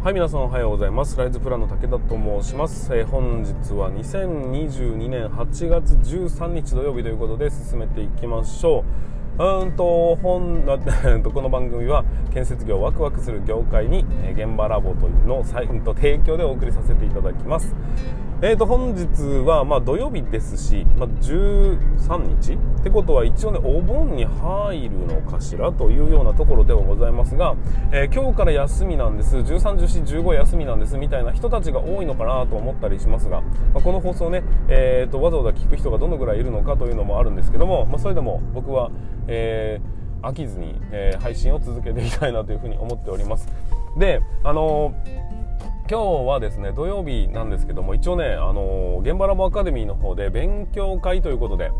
はい皆さんおはようございます。ライズプランの武田と申します、えー、本日は2022年8月13日土曜日ということで進めていきましょう。うんと本 この番組は建設業ワクワクする業界に現場ラボというのを提供でお送りさせていただきます。えーと本日はま土曜日ですし、まあ、13日ってことは一応ねお盆に入るのかしらというようなところではございますが、えー、今日から休みなんです。131415休みなんですみたいな人たちが多いのかなと思ったりしますが、まあ、この放送ね、えーと、わざわざ聞く人がどのぐらいいるのかというのもあるんですけども、まあ、それでも僕は、えー、飽きずに、えー、配信を続けていきたいなというふうに思っております。であの今日はですね土曜日なんですけども一応ねあの現場ラボアカデミーの方で勉強会ということで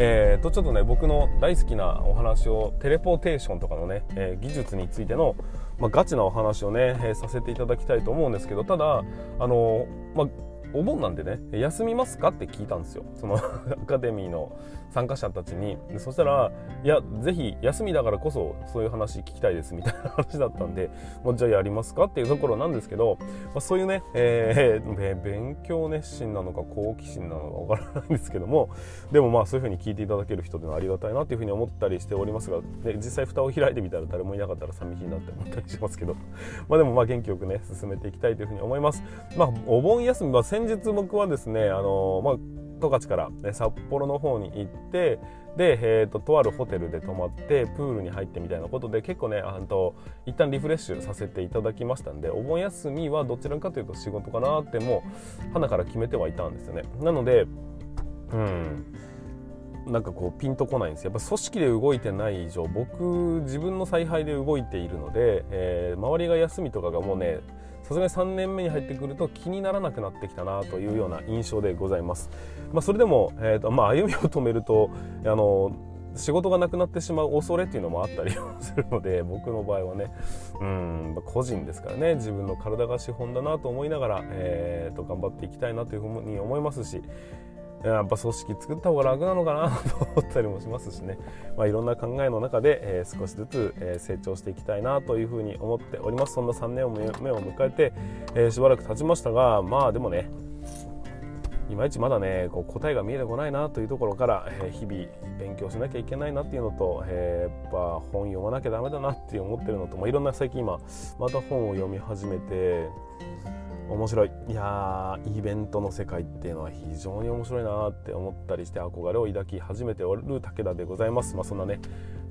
えー、とちょっとね僕の大好きなお話をテレポーテーションとかのね、えー、技術についての、まあ、ガチなお話をね、えー、させていただきたいと思うんですけどただあのまあお盆なんでね休みますかって聞いたんですよ。その アカデミーの参加者たちに。そしたらいやぜひ休みだからこそそういう話聞きたいですみたいな話だったんで、まあ、じゃあやりますかっていうところなんですけど、まあ、そういうね、えー、勉強熱心なのか好奇心なのかわからないんですけどもでもまあそういうふうに聞いていただける人ではありがたいなというふうに思ったりしておりますが、で実際蓋を開いてみたら誰もいなかったら寂しいなって思ったりしますけど。まあでもまあ元気よくね進めていきたいというふうに思います。まあ、お盆休みは先日僕はですねあのまあ十勝から、ね、札幌の方に行ってで、えーと、とあるホテルで泊まってプールに入ってみたいなことで結構ねあと一旦リフレッシュさせていただきましたんでお盆休みはどちらかというと仕事かなってもう花から決めてはいたんですよね。なのでうんなんかこうピンとこないんですやっぱ組織で動いてない以上僕自分の采配で動いているので、えー、周りが休みとかがもうねさすがに3年目に入ってくると気にならなくなってきたなというような印象でございます。まあ、それでも、えーとまあ、歩みを止めるとあの仕事がなくなってしまう恐れっていうのもあったりするので 僕の場合はねうん個人ですからね自分の体が資本だなと思いながら、えー、と頑張っていきたいなというふうに思いますしやっぱ組織作った方が楽なのかなと思ったりもしますしね、まあ、いろんな考えの中で、えー、少しずつ、えー、成長していきたいなというふうに思っております。そんな3年を目を迎えて、えー、しばらく経ちましたがまあでもねいまいちまだねこう答えが見えてこないなというところから、えー、日々勉強しなきゃいけないなっていうのと、えー、やっぱ本読まなきゃダメだなって思ってるのと、まあ、いろんな最近今また本を読み始めて面白い。いやイベントの世界っていうのは非常に面白いなって思ったりして憧れを抱き始めておる武田でございます。まあそんなね、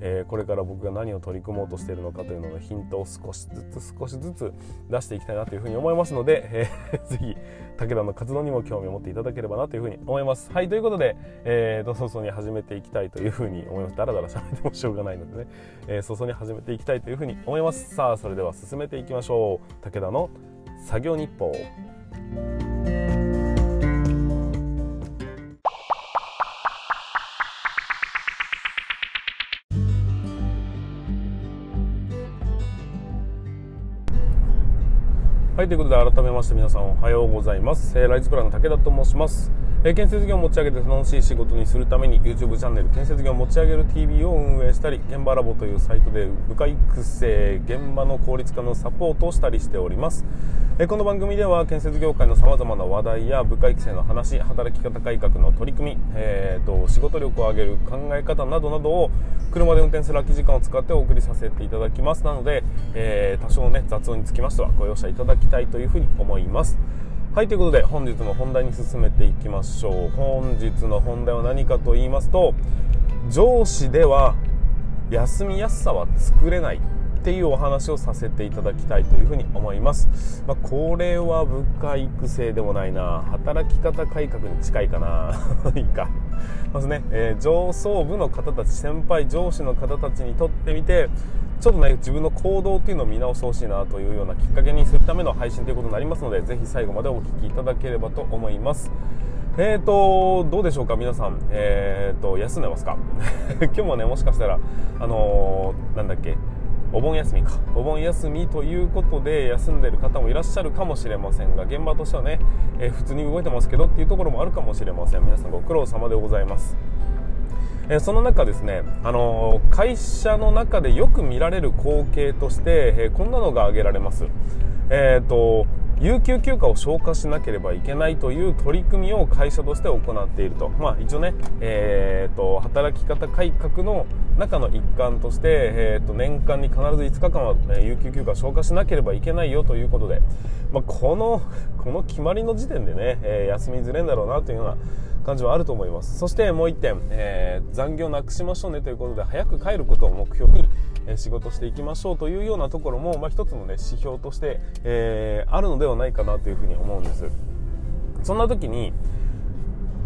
えー、これから僕が何を取り組もうとしているのかというののヒントを少しずつ少しずつ出していきたいなというふうに思いますので、えー、ぜひ武田の活動にも興味を持っていただければなというふうに思います。はいということで、えーと、早々に始めていきたいというふうに思いますだらだら喋ってもしょうがないのでね、えー、早々に始めていきたいというふうに思います。さあそれでは進めていきましょう。武田の作業日報はい、ということで改めまして皆さんおはようございます。えー、ライズプランの武田と申します。え、建設業を持ち上げて楽しい仕事にするために YouTube チャンネル建設業を持ち上げる TV を運営したり、現場ラボというサイトで部下育成、現場の効率化のサポートをしたりしております。え、この番組では建設業界の様々な話題や部下育成の話、働き方改革の取り組み、えーと、仕事力を上げる考え方などなどを車で運転する空き時間を使ってお送りさせていただきます。なので、えー、多少ね、雑音につきましてはご容赦いただきたいというふうに思いますはいということで本日の本題に進めていきましょう。本日の本題は何かと言いますと上司では休みやすさは作れないっていうお話をさせていただきたいというふうに思います、まあ、これは部下育成でもないな。働き方改革に近いかな。いいか。まずね、えー、上層部の方たち先輩上司の方たちにとってみてちょっとね自分の行動っていうのを見直してほしいなというようなきっかけにするための配信ということになりますのでぜひ最後までお聴きいただければと思います。えーとどうでしょうか皆さん。えーと休んでますか？今日もねもしかしたらあのー、なんだっけ？お盆休みか。お盆休みということで休んでる方もいらっしゃるかもしれませんが現場としてはね、えー、普通に動いてますけどっていうところもあるかもしれません。皆さんご苦労様でございます。えその中ですね、あの会社の中でよく見られる光景として、えこんなのが挙げられます。えーと有給休暇を消化しなければいけないという取り組みを会社として行っていると、まあ、一応ね、えーと、働き方改革の中の一環として、えーと、年間に必ず5日間は、ね、有給休暇を消化しなければいけないよということで、まあ、このこの決まりの時点でね、えー、休みづれんだろうなというような感じはあると思います。そしてもう1点、えー、残業なくしましょうね。ということで早く帰ることを目標に仕事していきましょうというようなところも、まあ、一つの、ね、指標として、えー、あるのではないかなというふうに思うんです。そんな時に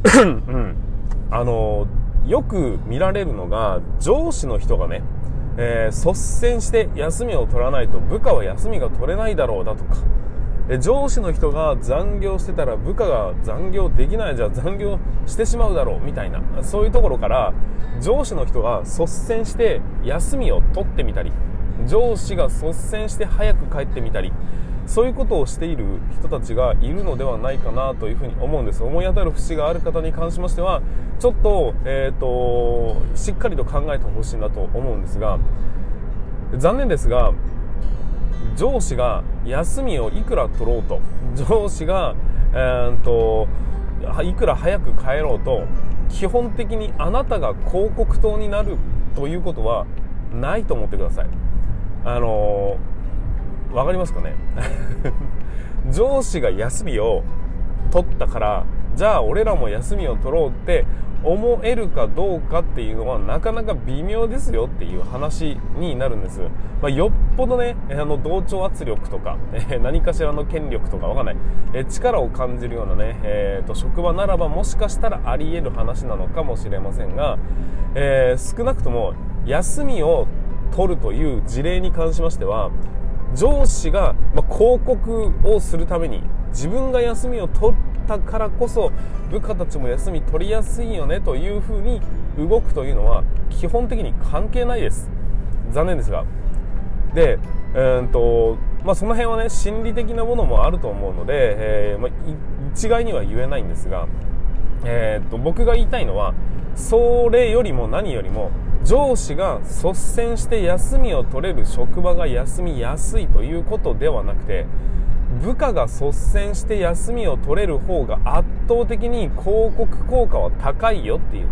うん、あのよく見られるのが上司の人がね、えー、率先して休みを取らないと部下は休みが取れないだろうだとか上司の人が残業してたら部下が残業できないじゃ残業してしまうだろうみたいなそういうところから上司の人が率先して休みを取ってみたり上司が率先して早く帰ってみたりそういうことをしている人たちがいるのではないかなというふうに思うんです。思い当たる節がある方に関しましてはちょっと,、えーとしっかりと考えてほしいなと思うんですが残念ですが上司が休みをいくら取ろうと上司が、えーと、いくら早く帰ろうと基本的にあなたが広告塔になるということはないと思ってください。あのー、わかりますかね？上司が休みを取ったからじゃあ俺らも休みを取ろうって思えるかどうかっていうのはなかなか微妙ですよっていう話になるんです。まあ、よっぽどね、あの同調圧力とか、え何かしらの権力とかわかんない、え力を感じるようなね、えーと、職場ならばもしかしたらあり得る話なのかもしれませんが、えー、少なくとも休みを取るという事例に関しましては、上司が、ま広告をするために自分が休みを取ったからこそ部下たちも休み取りやすいよねというふうに動くというのは基本的に関係ないです。残念ですが。で、えーとまあ、その辺はね心理的なものもあると思うので、えー、まあ、一概には言えないんですが、えーと僕が言いたいのはそれよりも何よりも上司が率先して休みを取れる職場が休みやすいということではなくて部下が率先して休みを取れる方が圧倒的に広告効果は高いよっていう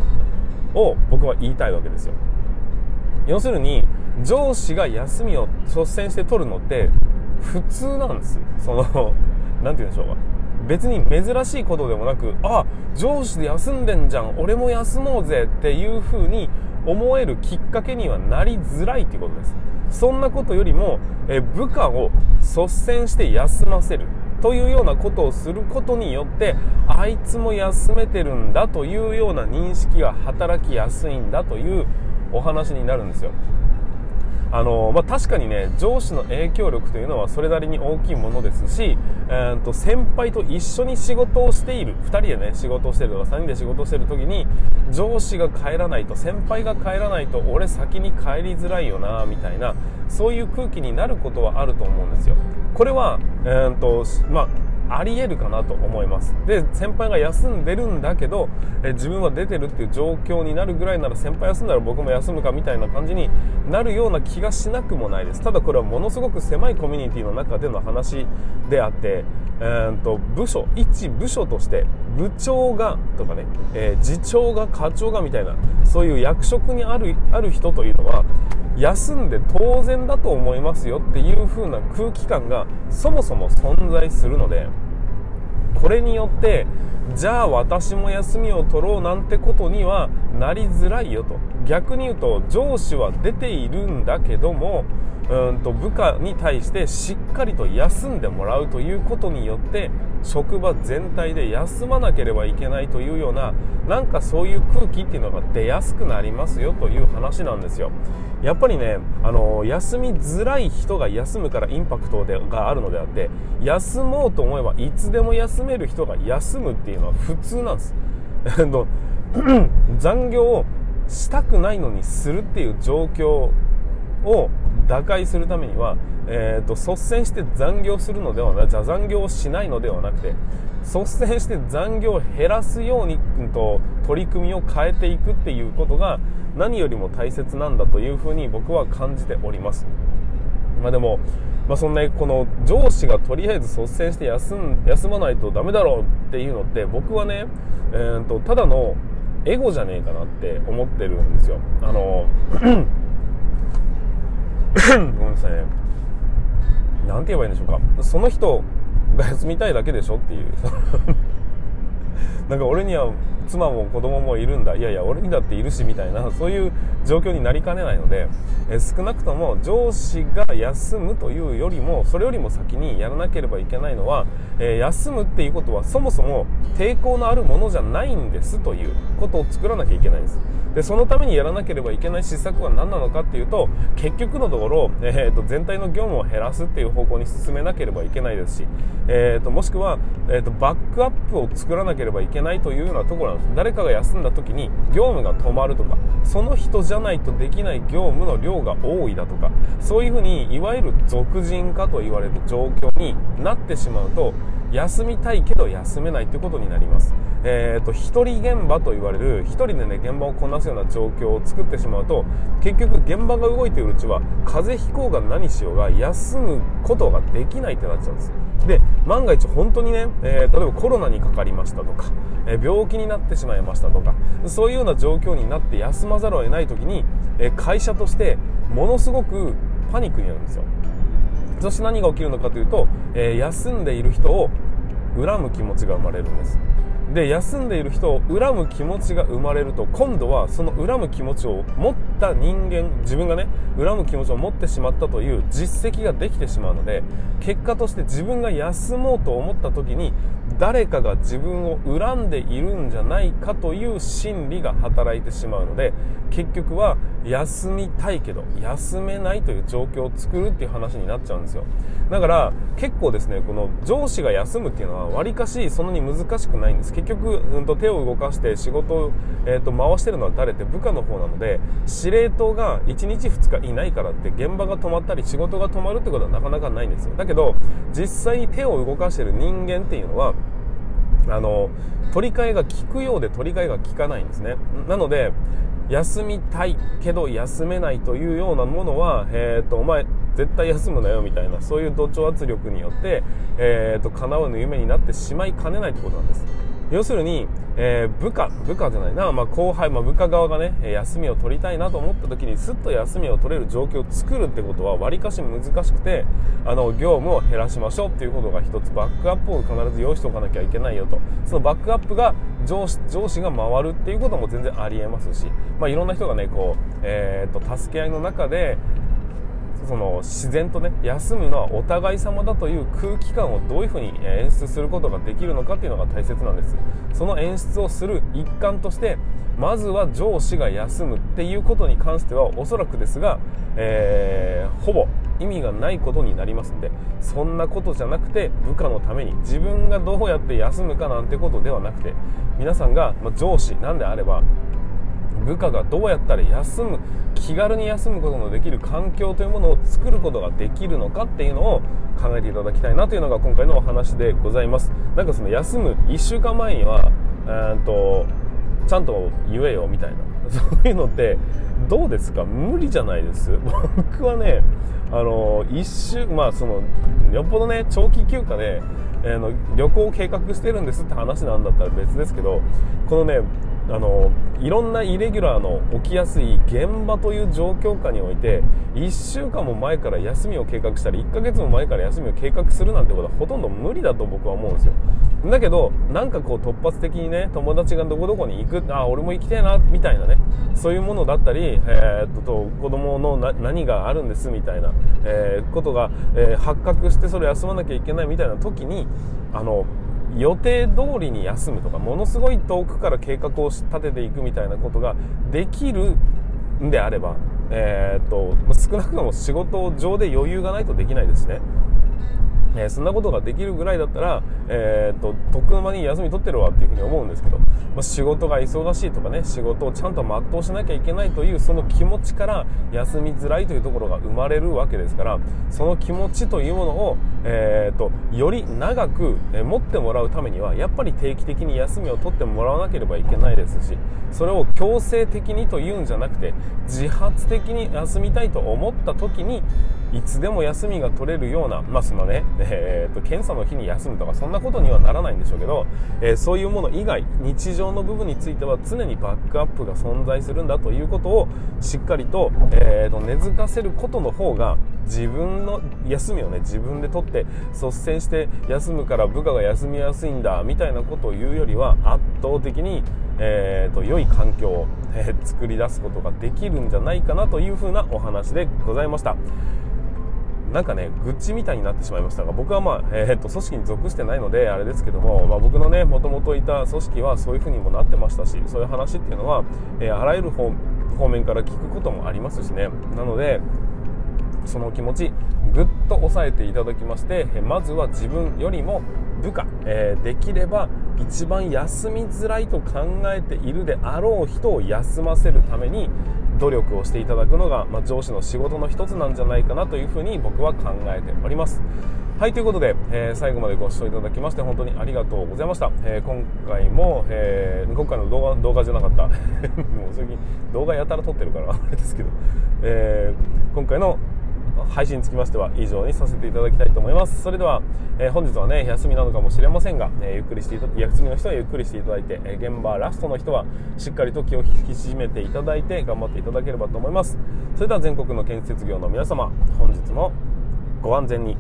のを僕は言いたいわけですよ。要するに上司が休みを率先して取るのって普通なんですその 何て言うんでしょうか。別に珍しいことでもなくあ上司で休んでんじゃん俺も休もうぜっていう風に思えるきっかけにはなりづらいっていうことです。そんなことよりも、え部下を率先して休ませるというようなことをすることによってあいつも休めてるんだというような認識が働きやすいんだというお話になるんですよ。あのまあ、確かにね上司の影響力というのはそれなりに大きいものですし、えー、と先輩と一緒に仕事をしている2人でね仕事をしているとか3人で仕事をしてる時に上司が帰らないと先輩が帰らないと俺先に帰りづらいよなみたいなそういう空気になることはあると思うんですよ。これは、えーとまあありえるかなと思います。で先輩が休んでるんだけどえ自分は出てるっていう状況になるぐらいなら先輩休んだら僕も休むかみたいな感じになるような気がしなくもないです。ただこれはものすごく狭いコミュニティの中での話であって、えーと、部署一部署として部長がとかね、えー、次長が課長がみたいなそういう役職にあるある人というのは休んで当然だと思いますよっていう風な空気感がそもそも存在するのでこれによってじゃあ私も休みを取ろうなんてことにはなりづらいよと。逆に言うと上司は出ているんだけどもうんと部下に対してしっかりと休んでもらうということによって職場全体で休まなければいけないというようななんかそういう空気っていうのが出やすくなりますよという話なんですよ。やっぱりねあの休みづらい人が休むからインパクトでがあるのであって休もうと思えばいつでも休める人が休むっていうのは普通なんです。残業をしたくないのにするっていう状況を打開するためには、えーと、率先して残業するのではなく残業をしないのではなくて率先して残業を減らすように、と、取り組みを変えていくっていうことが何よりも大切なんだというふうに僕は感じております。まあでも、まあ、そんなこの上司がとりあえず率先して休ん休まないとダメだろうっていうのって僕はね、えーと、ただのエゴじゃねえかなって思ってるんですよ。あの ごめんなさいね。何て言えばいいんでしょうか。その人が休みたいだけでしょっていう。なんか俺には妻も子供もいるんだ。いやいや俺にだっているしみたいなそういう状況になりかねないので、え少なくとも上司が休むというよりもそれよりも先にやらなければいけないのは、え、休むっていうことはそもそも抵抗のあるものじゃないんですということを作らなきゃいけないんです。でそのためにやらなければいけない施策は何なのかっていうと結局のところ、えーと、全体の業務を減らすっていう方向に進めなければいけないですし、えーと、もしくは、えーと、バックアップを作らなければいけないというようなところなんです。誰かが休んだ時に業務が止まるとかその人じゃないとできない業務の量が多いだとかそういうふうにいわゆる俗人化と言われる状況になってしまうと休みたいけど休めないということになります。えーと、一人現場と言われる一人でね現場をこなすような状況を作ってしまうと結局現場が動いているうちは風邪ひこうが何しようが休むことができないってなっちゃうんですで万が一本当にね、えー、例えばコロナにかかりましたとか、えー、病気になってしまいましたとかそういうような状況になって休まざるを得ない時に、えー、会社としてものすごくパニックになるんですよそして何が起きるのかというと、え休んでいる人を恨む気持ちが生まれるんです。で休んでいる人を恨む気持ちが生まれると今度はその恨む気持ちを持った人間自分がね恨む気持ちを持ってしまったという実績ができてしまうので結果として自分が休もうと思った時に誰かが自分を恨んでいるんじゃないかという心理が働いてしまうので結局は休みたいけど休めないという状況を作るっていう話になっちゃうんですよ。だから結構ですねこの上司が休むっていうのはわりかしそんなに難しくないんです。結局、うん、と手を動かして仕事を、えー、と回してるのは誰って部下の方なので司令塔が1日2日いないからって現場が止まったり仕事が止まるってことはなかなかないんですよ。だけど実際に手を動かしてる人間っていうのはあの取り替えが効くようで取り替えが効かないんですね。なので休みたいけど休めないというようなものは、えーと、お前絶対休むなよみたいなそういう同調圧力によって、えーと、叶うの夢になってしまいかねないということなんです。要するに、えー、部下部下じゃないな、まあ、後輩、まあ、部下側がね休みを取りたいなと思った時にすっと休みを取れる状況を作るってことはわりかし難しくてあの業務を減らしましょうっていうことが一つバックアップを必ず用意しておかなきゃいけないよと。そのバックアップが上司上司が回るっていうことも全然ありえますし、まあ、いろんな人がねこう、えーと助け合いの中でその自然とね休むのはお互い様だという空気感をどういうふうに演出することができるのかっていうのが大切なんです。その演出をする一環としてまずは上司が休むっていうことに関してはおそらくですが、えー、ほぼ意味がないことになりますんでそんなことじゃなくて部下のために自分がどうやって休むかなんてことではなくて皆さんが、ま上司なんであれば部下がどうやったら休む気軽に休むことのできる環境というものを作ることができるのかっていうのを考えていただきたいなというのが今回のお話でございます。なんかその休む1週間前にはえとちゃんと言えよみたいな。そういうのってどうですか？無理じゃないです？僕はねあの一週まあそのよっぽどね長期休暇で、えー、の旅行を計画してるんですって話なんだったら別ですけどこのねあのいろんなイレギュラーの起きやすい現場という状況下において1週間も前から休みを計画したり1ヶ月も前から休みを計画するなんてことはほとんど無理だと僕は思うんですよ。だけどなんかこう突発的にね友達がどこどこに行くあ俺も行きたいなみたいなねそういうものだったり、えー、っと子供の何があるんですみたいな、えー、ことが、えー、発覚してそれ休まなきゃいけないみたいな時にあの予定通りに休むとかものすごい遠くから計画を立てていくみたいなことができるんであれば、えー、っと少なくとも仕事上で余裕がないとできないですね。えー、そんなことができるぐらいだったら、えー、っと、とっくの間に休み取ってるわっていうふうに思うんですけど、まあ、仕事が忙しいとかね、仕事をちゃんと全うしなきゃいけないというその気持ちから休みづらいというところが生まれるわけですから、その気持ちというものを、えー、っと、より長く、持ってもらうためには、やっぱり定期的に休みを取ってもらわなければいけないですし、それを強制的にというんじゃなくて、自発的に休みたいと思った時に、いつでも休みが取れるような、まあそのね、えーと、検査の日に休むとかそんなことにはならないんでしょうけど、えー、そういうもの以外日常の部分については常にバックアップが存在するんだということをしっかりと,、えーと、根付かせることの方が自分の休みをね自分で取って率先して休むから部下が休みやすいんだみたいなことを言うよりは圧倒的に、えーと、良い環境を、えー、作り出すことができるんじゃないかなというふうなお話でございました。なんかね、愚痴みたいになってしまいましたが、僕はまあ、えー、っと、組織に属してないので、あれですけども、まあ、僕のね、もともといた組織はそういう風にもなってましたし、そういう話っていうのは、えー、あらゆる方面から聞くこともありますしね。なので、その気持ち、ぐっと抑えていただきまして、まずは自分よりも部下、えー、できれば一番休みづらいと考えているであろう人を休ませるために、努力をしていただくのが、まあ、上司の仕事の一つなんじゃないかなというふうに僕は考えております。はい、ということで、えー、最後までご視聴いただきまして本当にありがとうございました。えー、今回も、えー、今回の動画、動画じゃなかった。もう最近動画やたら撮ってるからあれですけど、え今回の配信につきましては以上にさせていただきたいと思います。それでは、えー、本日はね、休みなのかもしれませんが、えー、ゆっくりしていた、次の人はゆっくりしていただいて、え現場ラストの人はしっかりと気を引き締めていただいて頑張っていただければと思います。それでは全国の建設業の皆様、本日もご安全に。